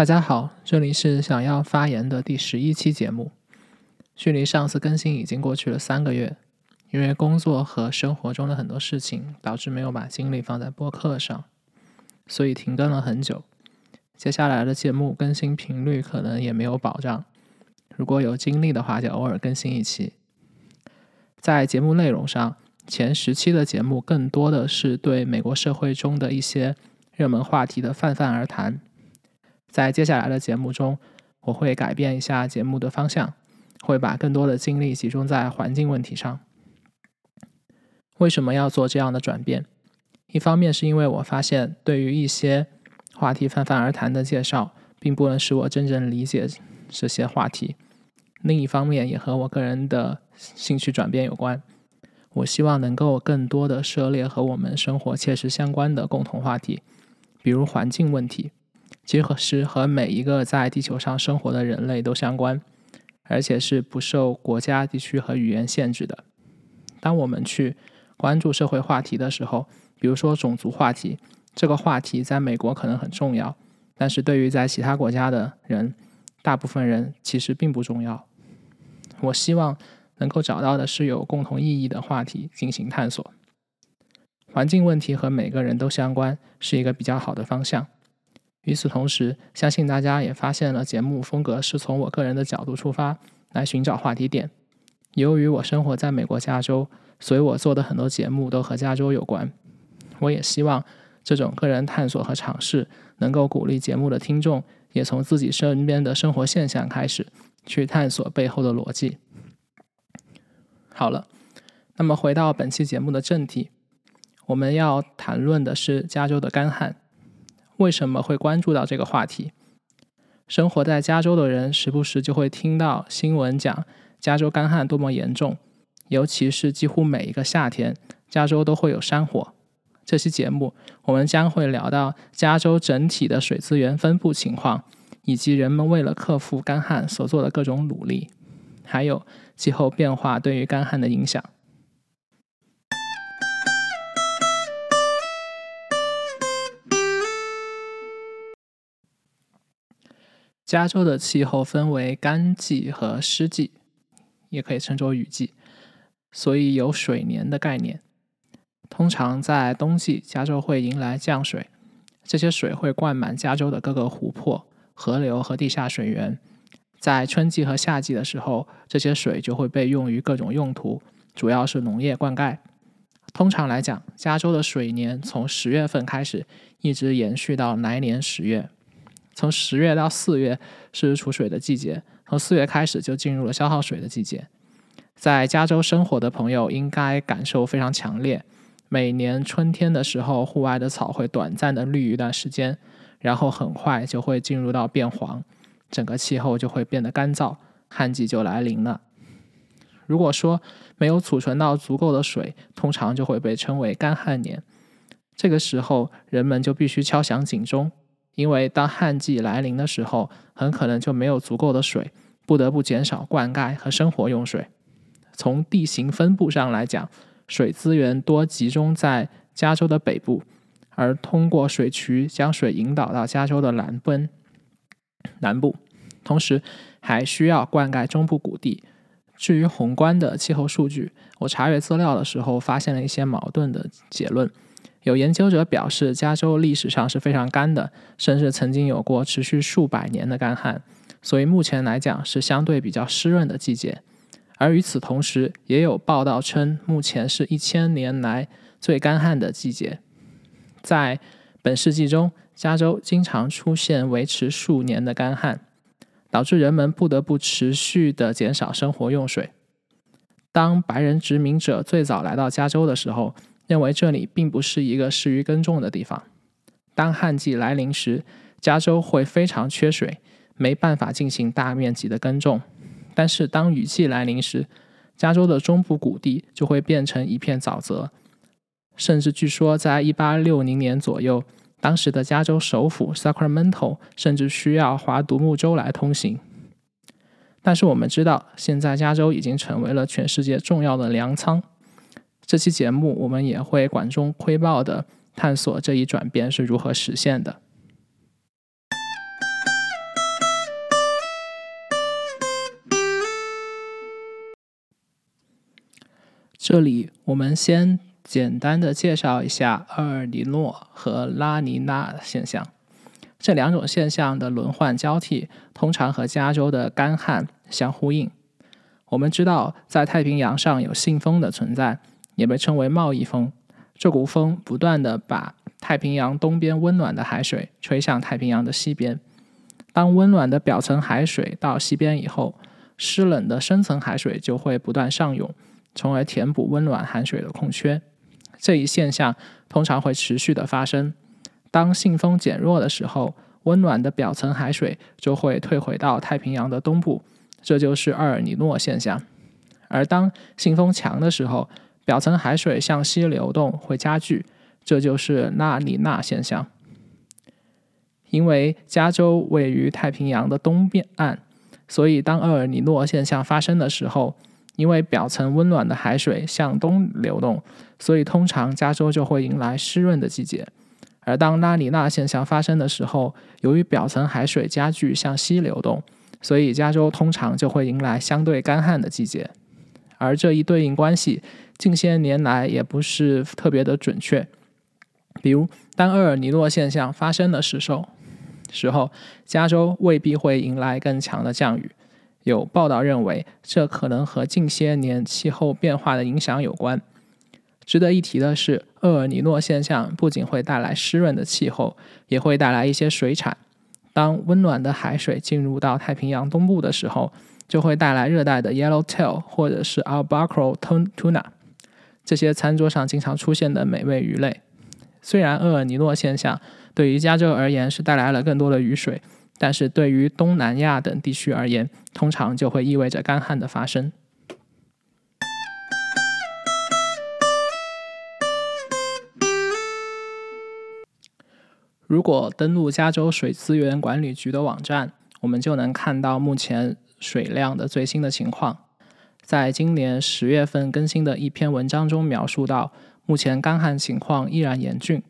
大家好，这里是想要发言的第十一期节目。距离上次更新已经过去了三个月，因为工作和生活中的很多事情，导致没有把精力放在播客上，所以停更了很久。接下来的节目更新频率可能也没有保障，如果有精力的话，就偶尔更新一期。在节目内容上，前十期的节目更多的是对美国社会中的一些热门话题的泛泛而谈。在接下来的节目中，我会改变一下节目的方向，会把更多的精力集中在环境问题上。为什么要做这样的转变？一方面是因为我发现，对于一些话题泛泛而谈的介绍，并不能使我真正理解这些话题；另一方面，也和我个人的兴趣转变有关。我希望能够更多的涉猎和我们生活切实相关的共同话题，比如环境问题。其实和每一个在地球上生活的人类都相关，而且是不受国家、地区和语言限制的。当我们去关注社会话题的时候，比如说种族话题，这个话题在美国可能很重要，但是对于在其他国家的人，大部分人其实并不重要。我希望能够找到的是有共同意义的话题进行探索。环境问题和每个人都相关，是一个比较好的方向。与此同时，相信大家也发现了节目风格是从我个人的角度出发来寻找话题点。由于我生活在美国加州，所以我做的很多节目都和加州有关。我也希望这种个人探索和尝试能够鼓励节目的听众也从自己身边的生活现象开始去探索背后的逻辑。好了，那么回到本期节目的正题，我们要谈论的是加州的干旱。为什么会关注到这个话题？生活在加州的人时不时就会听到新闻讲加州干旱多么严重，尤其是几乎每一个夏天，加州都会有山火。这期节目我们将会聊到加州整体的水资源分布情况，以及人们为了克服干旱所做的各种努力，还有气候变化对于干旱的影响。加州的气候分为干季和湿季，也可以称作雨季，所以有水年的概念。通常在冬季，加州会迎来降水，这些水会灌满加州的各个湖泊、河流和地下水源。在春季和夏季的时候，这些水就会被用于各种用途，主要是农业灌溉。通常来讲，加州的水年从十月份开始，一直延续到来年十月。从十月到四月是储水的季节，从四月开始就进入了消耗水的季节。在加州生活的朋友应该感受非常强烈。每年春天的时候，户外的草会短暂的绿一段时间，然后很快就会进入到变黄，整个气候就会变得干燥，旱季就来临了。如果说没有储存到足够的水，通常就会被称为干旱年。这个时候，人们就必须敲响警钟。因为当旱季来临的时候，很可能就没有足够的水，不得不减少灌溉和生活用水。从地形分布上来讲，水资源多集中在加州的北部，而通过水渠将水引导到加州的南奔南部，同时还需要灌溉中部谷地。至于宏观的气候数据，我查阅资料的时候发现了一些矛盾的结论。有研究者表示，加州历史上是非常干的，甚至曾经有过持续数百年的干旱，所以目前来讲是相对比较湿润的季节。而与此同时，也有报道称，目前是一千年来最干旱的季节。在本世纪中，加州经常出现维持数年的干旱，导致人们不得不持续的减少生活用水。当白人殖民者最早来到加州的时候，认为这里并不是一个适于耕种的地方。当旱季来临时，加州会非常缺水，没办法进行大面积的耕种。但是当雨季来临时，加州的中部谷地就会变成一片沼泽。甚至据说，在一八六零年左右，当时的加州首府 Sacramento 甚至需要划独木舟来通行。但是我们知道，现在加州已经成为了全世界重要的粮仓。这期节目我们也会管中窥豹的探索这一转变是如何实现的。这里我们先简单的介绍一下厄尔尼诺和拉尼娜现象。这两种现象的轮换交替通常和加州的干旱相呼应。我们知道在太平洋上有信风的存在也被称为贸易风。这股风不断地把太平洋东边温暖的海水吹向太平洋的西边。当温暖的表层海水到西边以后，湿冷的深层海水就会不断上涌，从而填补温暖海水的空缺。这一现象通常会持续的发生。当信风减弱的时候，温暖的表层海水就会退回到太平洋的东部，这就是厄尔尼诺现象。而当信风强的时候，表层海水向西流动会加剧，这就是拉尼娜现象。因为加州位于太平洋的东边岸，所以当厄尔尼诺现象发生的时候，因为表层温暖的海水向东流动，所以通常加州就会迎来湿润的季节。而当拉尼娜现象发生的时候，由于表层海水加剧向西流动，所以加州通常就会迎来相对干旱的季节。而这一对应关系，近些年来也不是特别的准确。比如，当厄尔尼诺现象发生的时候，时候加州未必会迎来更强的降雨。有报道认为，这可能和近些年气候变化的影响有关。值得一提的是，厄尔尼诺现象不仅会带来湿润的气候，也会带来一些水产。当温暖的海水进入到太平洋东部的时候，就会带来热带的 yellowtail 或者是 albacore tuna 这些餐桌上经常出现的美味鱼类。虽然厄尔尼诺现象对于加州而言是带来了更多的雨水，但是对于东南亚等地区而言，通常就会意味着干旱的发生。如果登录加州水资源管理局的网站，我们就能看到目前水量的最新的情况。在今年十月份更新的一篇文章中描述到，目前干旱情况依然严峻。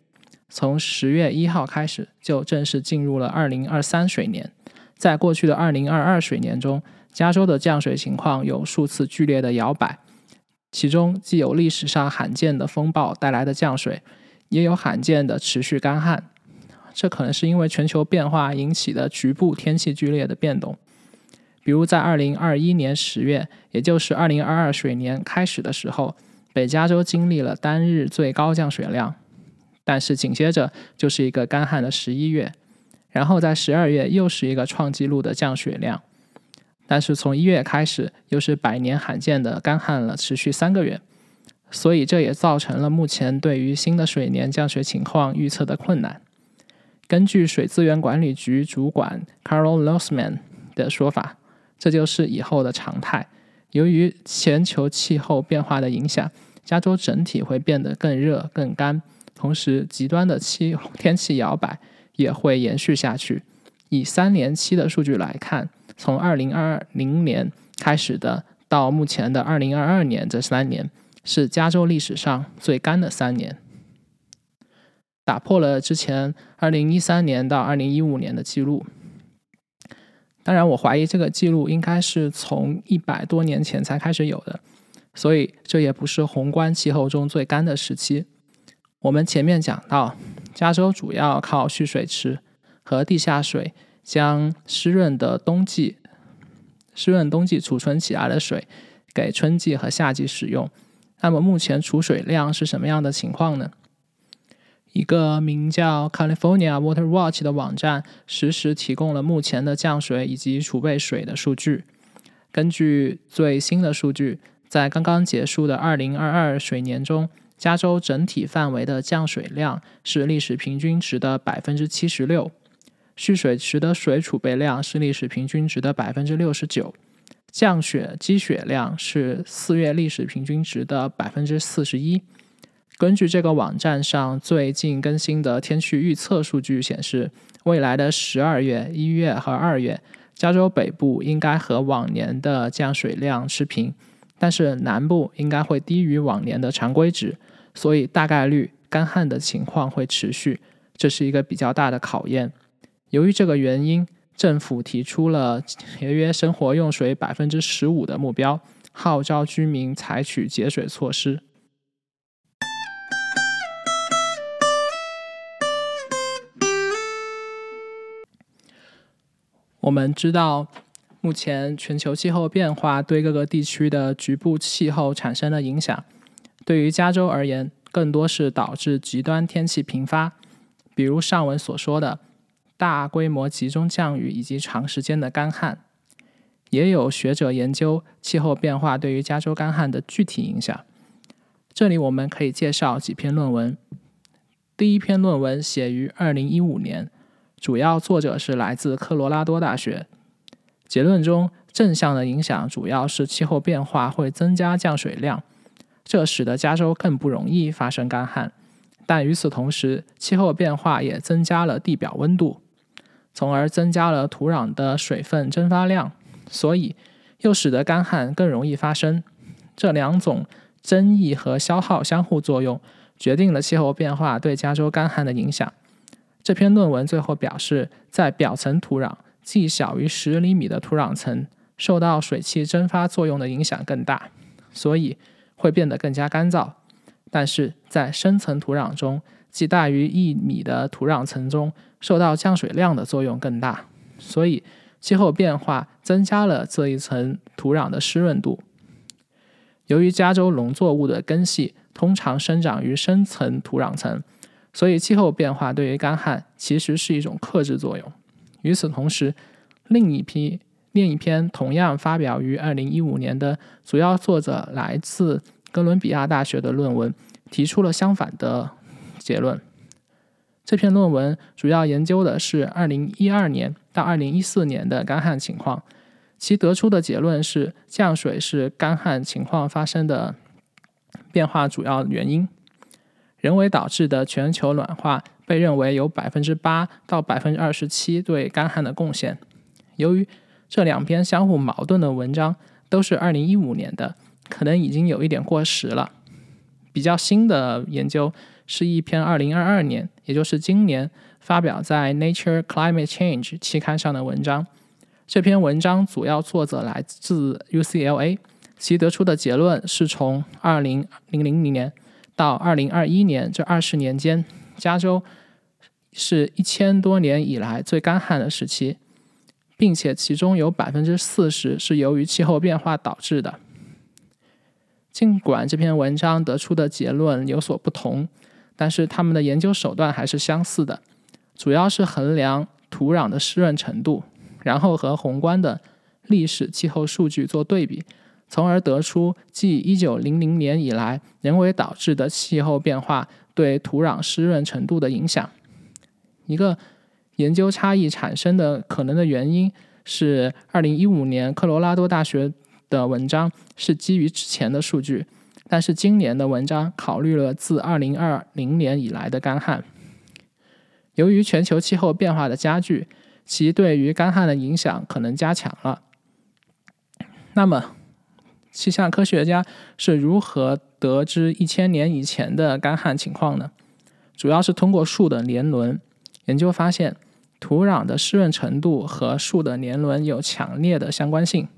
从十月一号开始，就正式进入了二零二三水年。在过去的二零二二水年中，加州的降水情况有数次剧烈的摇摆，其中既有历史上罕见的风暴带来的降水，也有罕见的持续干旱。这可能是因为全球变化引起的局部天气剧烈的变动，比如在二零二一年十月，也就是二零二二水年开始的时候，北加州经历了单日最高降水量，但是紧接着就是一个干旱的十一月，然后在十二月又是一个创纪录的降水量，但是从一月开始又是百年罕见的干旱了，持续三个月，所以这也造成了目前对于新的水年降水情况预测的困难。根据水资源管理局主管 Carol Losman 的说法，这就是以后的常态。由于全球气候变化的影响，加州整体会变得更热、更干，同时极端的气天气摇摆也会延续下去。以三年期的数据来看，从2020年开始的到目前的2022年这三年，是加州历史上最干的三年。打破了之前二零一三年到二零一五年的记录。当然，我怀疑这个记录应该是从一百多年前才开始有的，所以这也不是宏观气候中最干的时期。我们前面讲到，加州主要靠蓄水池和地下水将湿润的冬季、湿润冬季储存起来的水给春季和夏季使用。那么目前储水量是什么样的情况呢？一个名叫 California Water Watch 的网站实时提供了目前的降水以及储备水的数据。根据最新的数据，在刚刚结束的2022水年中，加州整体范围的降水量是历史平均值的76%，蓄水池的水储备量是历史平均值的69%，降雪积雪量是四月历史平均值的41%。根据这个网站上最近更新的天气预测数据显示，未来的十二月、一月和二月，加州北部应该和往年的降水量持平，但是南部应该会低于往年的常规值，所以大概率干旱的情况会持续，这是一个比较大的考验。由于这个原因，政府提出了节约生活用水百分之十五的目标，号召居民采取节水措施。我们知道，目前全球气候变化对各个地区的局部气候产生了影响。对于加州而言，更多是导致极端天气频发，比如上文所说的大规模集中降雨以及长时间的干旱。也有学者研究气候变化对于加州干旱的具体影响。这里我们可以介绍几篇论文。第一篇论文写于二零一五年。主要作者是来自科罗拉多大学。结论中，正向的影响主要是气候变化会增加降水量，这使得加州更不容易发生干旱。但与此同时，气候变化也增加了地表温度，从而增加了土壤的水分蒸发量，所以又使得干旱更容易发生。这两种增益和消耗相互作用，决定了气候变化对加州干旱的影响。这篇论文最后表示，在表层土壤，既小于十厘米的土壤层受到水汽蒸发作用的影响更大，所以会变得更加干燥；但是在深层土壤中，即大于一米的土壤层中受到降水量的作用更大，所以气候变化增加了这一层土壤的湿润度。由于加州农作物的根系通常生长于深层土壤层。所以，气候变化对于干旱其实是一种克制作用。与此同时，另一批另一篇同样发表于二零一五年的主要作者来自哥伦比亚大学的论文，提出了相反的结论。这篇论文主要研究的是二零一二年到二零一四年的干旱情况，其得出的结论是降水是干旱情况发生的变化主要原因。人为导致的全球暖化被认为有百分之八到百分之二十七对干旱的贡献。由于这两篇相互矛盾的文章都是二零一五年的，可能已经有一点过时了。比较新的研究是一篇二零二二年，也就是今年发表在《Nature Climate Change》期刊上的文章。这篇文章主要作者来自 UCLA，其得出的结论是从二零零零年。到二零二一年这二十年间，加州是一千多年以来最干旱的时期，并且其中有百分之四十是由于气候变化导致的。尽管这篇文章得出的结论有所不同，但是他们的研究手段还是相似的，主要是衡量土壤的湿润程度，然后和宏观的历史气候数据做对比。从而得出，继一九零零年以来，人为导致的气候变化对土壤湿润程度的影响。一个研究差异产生的可能的原因是，二零一五年科罗拉多大学的文章是基于之前的数据，但是今年的文章考虑了自二零二零年以来的干旱。由于全球气候变化的加剧，其对于干旱的影响可能加强了。那么，气象科学家是如何得知一千年以前的干旱情况呢？主要是通过树的年轮研究发现，土壤的湿润程度和树的年轮有强烈的相关性。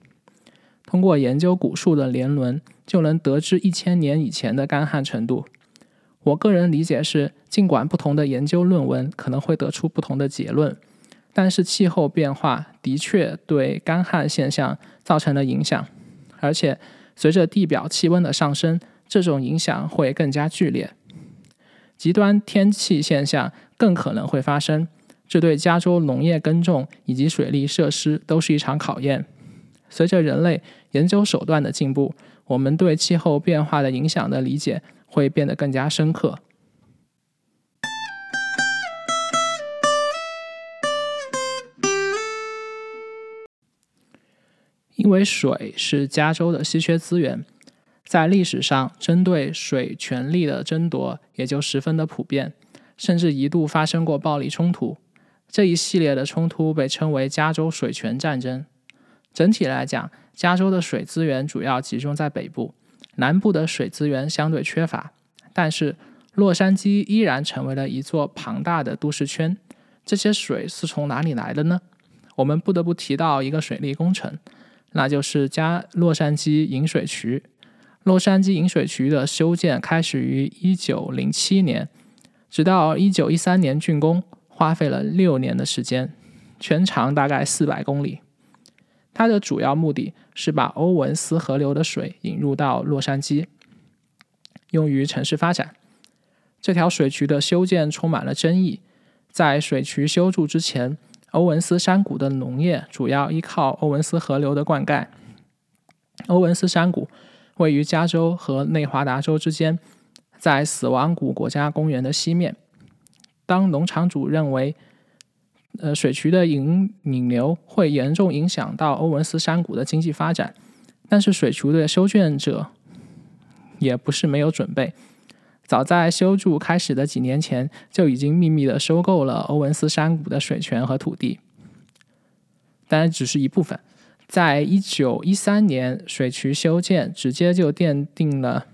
通过研究古树的年轮，就能得知一千年以前的干旱程度。我个人理解是，尽管不同的研究论文可能会得出不同的结论，但是气候变化的确对干旱现象造成了影响。而且，随着地表气温的上升，这种影响会更加剧烈，极端天气现象更可能会发生。这对加州农业耕种以及水利设施都是一场考验。随着人类研究手段的进步，我们对气候变化的影响的理解会变得更加深刻。因为水是加州的稀缺资源，在历史上，针对水权利的争夺也就十分的普遍，甚至一度发生过暴力冲突。这一系列的冲突被称为加州水权战争。整体来讲，加州的水资源主要集中在北部，南部的水资源相对缺乏。但是，洛杉矶依然成为了一座庞大的都市圈。这些水是从哪里来的呢？我们不得不提到一个水利工程。那就是加洛杉矶引水渠。洛杉矶引水渠的修建开始于1907年，直到1913年竣工，花费了六年的时间，全长大概400公里。它的主要目的是把欧文斯河流的水引入到洛杉矶，用于城市发展。这条水渠的修建充满了争议。在水渠修筑之前，欧文斯山谷的农业主要依靠欧文斯河流的灌溉。欧文斯山谷位于加州和内华达州之间，在死亡谷国家公园的西面。当农场主认为，呃，水渠的引引流会严重影响到欧文斯山谷的经济发展，但是水渠的修建者也不是没有准备。早在修筑开始的几年前，就已经秘密的收购了欧文斯山谷的水权和土地，当然只是一部分。在一九一三年，水渠修建直接就奠定了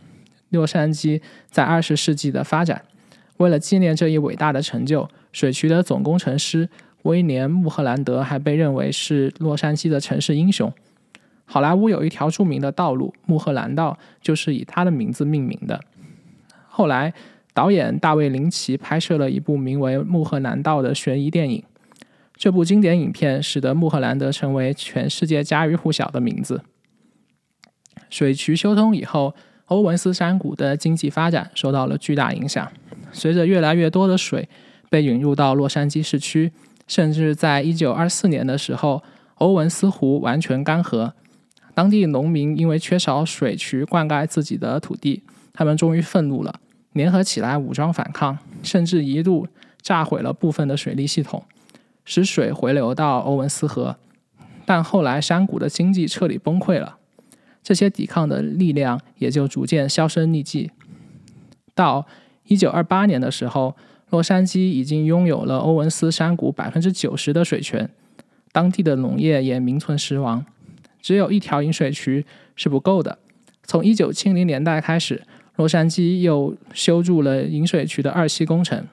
洛杉矶在二十世纪的发展。为了纪念这一伟大的成就，水渠的总工程师。威廉·穆赫兰德还被认为是洛杉矶的城市英雄。好莱坞有一条著名的道路——穆赫兰道，就是以他的名字命名的。后来，导演大卫·林奇拍摄了一部名为《穆赫兰道》的悬疑电影。这部经典影片使得穆赫兰德成为全世界家喻户晓的名字。水渠修通以后，欧文斯山谷的经济发展受到了巨大影响。随着越来越多的水被引入到洛杉矶市区。甚至在一九二四年的时候，欧文斯湖完全干涸，当地农民因为缺少水渠灌溉自己的土地，他们终于愤怒了，联合起来武装反抗，甚至一度炸毁了部分的水利系统，使水回流到欧文斯河。但后来山谷的经济彻底崩溃了，这些抵抗的力量也就逐渐销声匿迹。到一九二八年的时候。洛杉矶已经拥有了欧文斯山谷百分之九十的水权，当地的农业也名存实亡。只有一条引水渠是不够的。从一九七零年代开始，洛杉矶又修筑了引水渠的二期工程。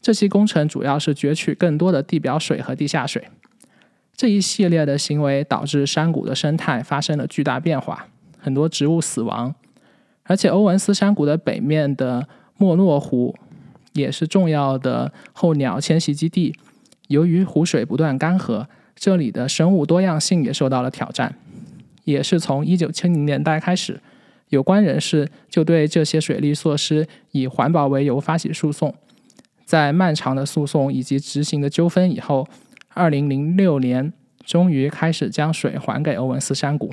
这期工程主要是攫取更多的地表水和地下水。这一系列的行为导致山谷的生态发生了巨大变化，很多植物死亡。而且，欧文斯山谷的北面的莫诺湖。也是重要的候鸟迁徙基地。由于湖水不断干涸，这里的生物多样性也受到了挑战。也是从一九七零年代开始，有关人士就对这些水利措施以环保为由发起诉讼。在漫长的诉讼以及执行的纠纷以后，二零零六年终于开始将水还给欧文斯山谷。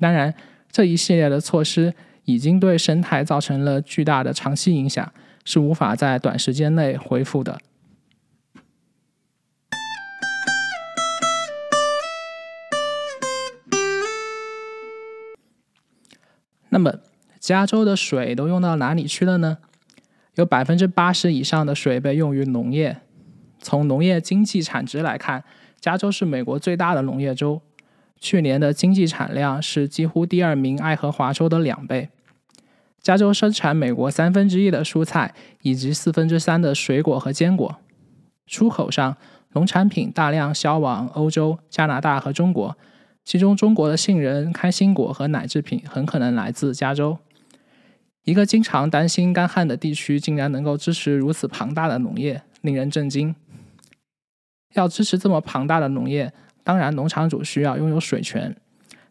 当然，这一系列的措施已经对生态造成了巨大的长期影响。是无法在短时间内恢复的。那么，加州的水都用到哪里去了呢？有百分之八十以上的水被用于农业。从农业经济产值来看，加州是美国最大的农业州，去年的经济产量是几乎第二名爱荷华州的两倍。加州生产美国三分之一的蔬菜以及四分之三的水果和坚果。出口上，农产品大量销往欧洲、加拿大和中国，其中中国的杏仁、开心果和奶制品很可能来自加州。一个经常担心干旱的地区，竟然能够支持如此庞大的农业，令人震惊。要支持这么庞大的农业，当然农场主需要拥有水权。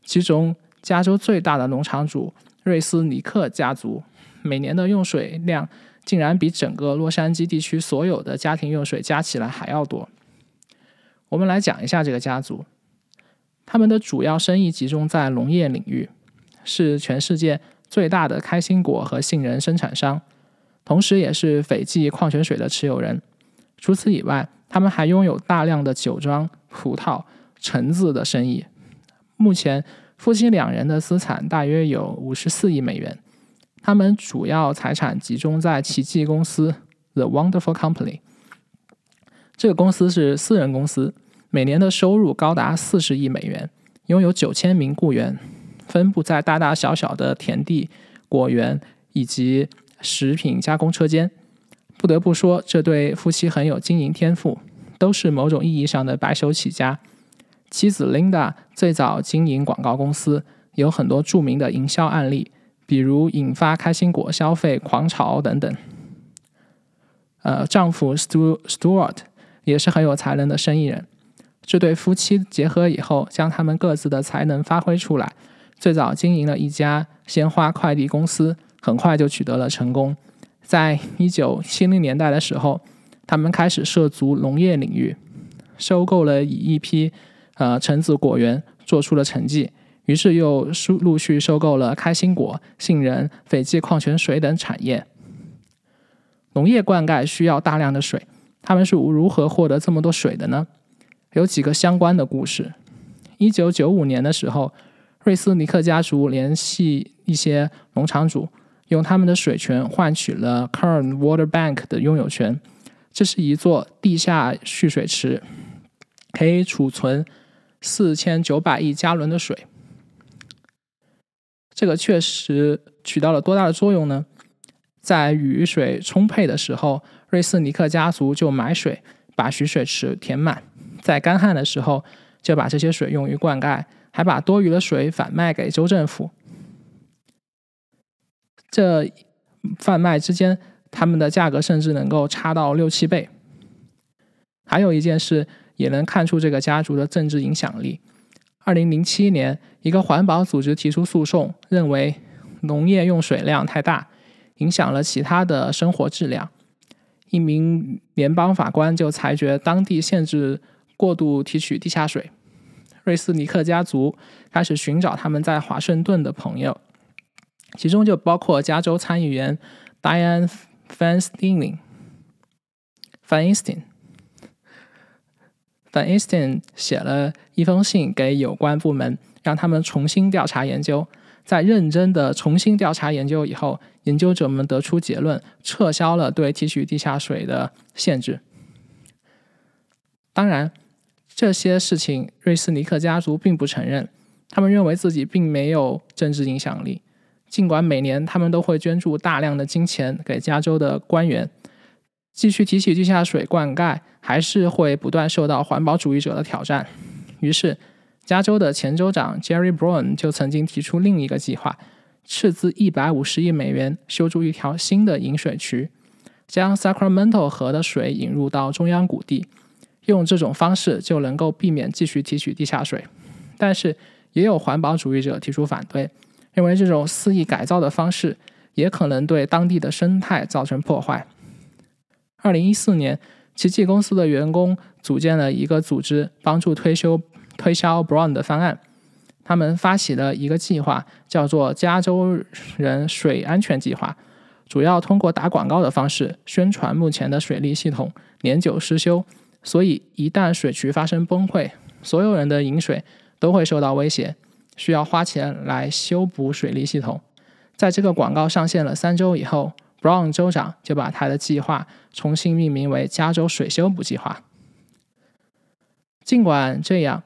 其中，加州最大的农场主。瑞斯尼克家族每年的用水量竟然比整个洛杉矶地区所有的家庭用水加起来还要多。我们来讲一下这个家族，他们的主要生意集中在农业领域，是全世界最大的开心果和杏仁生产商，同时也是斐济矿泉水的持有人。除此以外，他们还拥有大量的酒庄、葡萄、橙子的生意。目前。夫妻两人的资产大约有五十四亿美元，他们主要财产集中在奇迹公司 （The Wonderful Company）。这个公司是私人公司，每年的收入高达四十亿美元，拥有九千名雇员，分布在大大小小的田地、果园以及食品加工车间。不得不说，这对夫妻很有经营天赋，都是某种意义上的白手起家。妻子 Linda 最早经营广告公司，有很多著名的营销案例，比如引发开心果消费狂潮等等。呃，丈夫 Stu Stuart 也是很有才能的生意人。这对夫妻结合以后，将他们各自的才能发挥出来。最早经营了一家鲜花快递公司，很快就取得了成功。在一九七零年代的时候，他们开始涉足农业领域，收购了以一批呃橙子果园，做出了成绩。于是又陆陆续收购了开心果、杏仁、斐济矿泉水等产业。农业灌溉需要大量的水，他们是如何获得这么多水的呢？有几个相关的故事。一九九五年的时候，瑞斯尼克家族联系一些农场主，用他们的水权换取了 Kern Water Bank 的拥有权。这是一座地下蓄水池，可以储存四千九百亿加仑的水。这个确实起到了多大的作用呢？在雨水充沛的时候，瑞斯尼克家族就买水，把蓄水池填满。在干旱的时候，就把这些水用于灌溉，还把多余的水反卖给州政府。这贩卖之间，他们的价格甚至能够差到六七倍。还有一件事也能看出这个家族的政治影响力。二零零七年，一个环保组织提出诉讼，认为农业用水量太大，影响了其他的生活质量。一名联邦法官就裁决当地限制。过度提取地下水，瑞斯尼克家族开始寻找他们在华盛顿的朋友，其中就包括加州参议员 Diane Feinstein。Feinstein Feinstein 写了一封信给有关部门，让他们重新调查研究。在认真的重新调查研究以后，研究者们得出结论，撤销了对提取地下水的限制。当然。这些事情，瑞斯尼克家族并不承认。他们认为自己并没有政治影响力，尽管每年他们都会捐助大量的金钱给加州的官员。继续提起地下水灌溉，还是会不断受到环保主义者的挑战。于是，加州的前州长 Jerry Brown 就曾经提出另一个计划：斥资一百五十亿美元修筑一条新的引水渠，将 Sacramento 河的水引入到中央谷地。用这种方式就能够避免继续提取地下水，但是也有环保主义者提出反对，认为这种肆意改造的方式也可能对当地的生态造成破坏。二零一四年，奇迹公司的员工组建了一个组织，帮助推修推销 Brown 的方案。他们发起了一个计划，叫做“加州人水安全计划”，主要通过打广告的方式宣传目前的水利系统年久失修。所以，一旦水渠发生崩溃，所有人的饮水都会受到威胁，需要花钱来修补水利系统。在这个广告上线了三周以后，Brown 州长就把他的计划重新命名为“加州水修补计划”。尽管这样，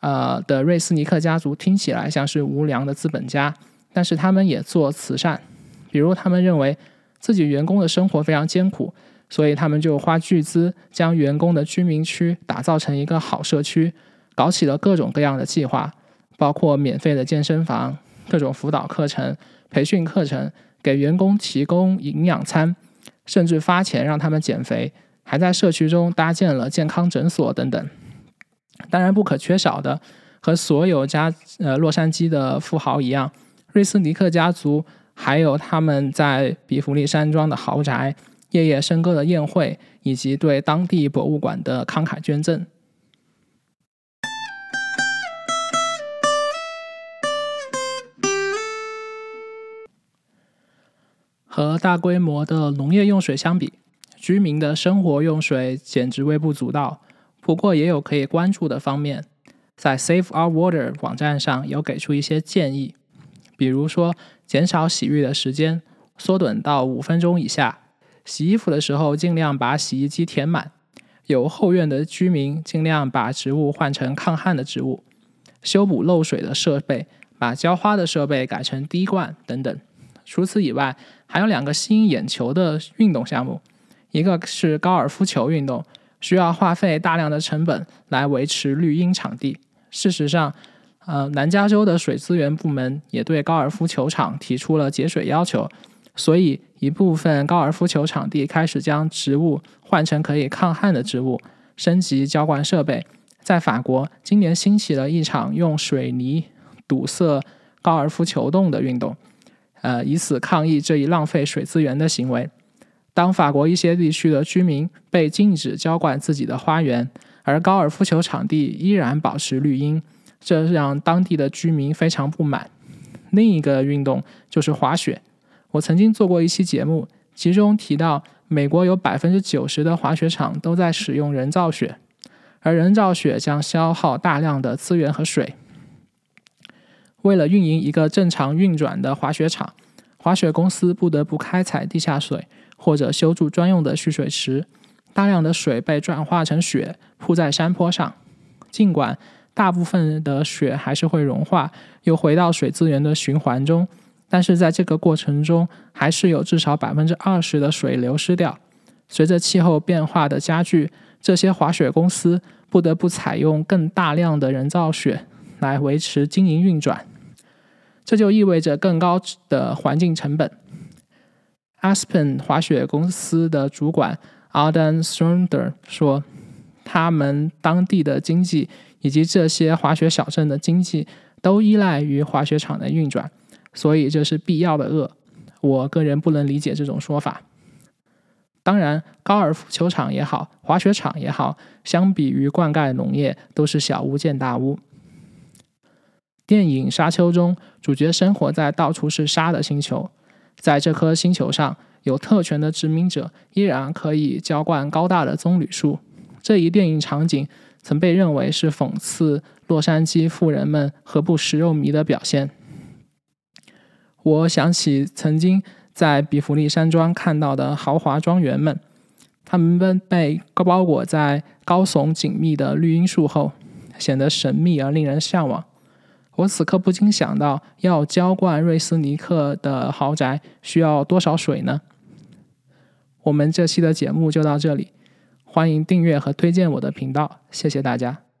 呃，的瑞斯尼克家族听起来像是无良的资本家，但是他们也做慈善，比如他们认为自己员工的生活非常艰苦。所以他们就花巨资将员工的居民区打造成一个好社区，搞起了各种各样的计划，包括免费的健身房、各种辅导课程、培训课程，给员工提供营养餐，甚至发钱让他们减肥，还在社区中搭建了健康诊所等等。当然，不可缺少的，和所有家呃洛杉矶的富豪一样，瑞斯尼克家族还有他们在比弗利山庄的豪宅。夜夜笙歌的宴会，以及对当地博物馆的慷慨捐赠。和大规模的农业用水相比，居民的生活用水简直微不足道。不过，也有可以关注的方面。在 Save Our Water 网站上有给出一些建议，比如说减少洗浴的时间，缩短到五分钟以下。洗衣服的时候，尽量把洗衣机填满。有后院的居民，尽量把植物换成抗旱的植物。修补漏水的设备，把浇花的设备改成滴灌等等。除此以外，还有两个吸引眼球的运动项目，一个是高尔夫球运动，需要花费大量的成本来维持绿茵场地，事实上，呃，南加州的水资源部门也对高尔夫球场提出了节水要求，所以一部分高尔夫球场地开始将植物换成可以抗旱的植物，升级浇灌设备。在法国，今年兴起了一场用水泥堵塞高尔夫球洞的运动，呃，以此抗议这一浪费水资源的行为。当法国一些地区的居民被禁止浇灌自己的花园，而高尔夫球场地依然保持绿荫，这让当地的居民非常不满。另一个运动就是滑雪。我曾经做过一期节目，其中提到美国有百分之九十的滑雪场都在使用人造雪。而人造雪将消耗大量的资源和水。为了运营一个正常运转的滑雪场，滑雪公司不得不开采地下水或者修筑专用的蓄水池。大量的水被转化成雪，铺在山坡上。尽管大部分的雪还是会融化，又回到水资源的循环中，但是在这个过程中，还是有至少百分之二十的水流失掉。随着气候变化的加剧。这些滑雪公司不得不采用更大量的人造雪来维持经营运转，这就意味着更高的环境成本。Aspen 滑雪公司的主管 Alden s o n d e r 说：“他们当地的经济以及这些滑雪小镇的经济都依赖于滑雪场的运转，所以这是必要的恶。”我个人不能理解这种说法。当然，高尔夫球场也好，滑雪场也好，相比于灌溉农业，都是小巫见大巫。电影《沙丘》中，主角生活在到处是沙的星球，在这颗星球上，有特权的殖民者依然可以浇灌高大的棕榈树。这一电影场景曾被认为是讽刺洛杉矶富人们何不食肉糜的表现。我想起曾经。在比弗利山庄看到的豪华庄园们，它们被包裹在高耸紧密的绿荫树后，显得神秘而令人向往。我此刻不禁想到，要浇灌瑞斯尼克的豪宅需要多少水呢？我们这期的节目就到这里，欢迎订阅和推荐我的频道，谢谢大家。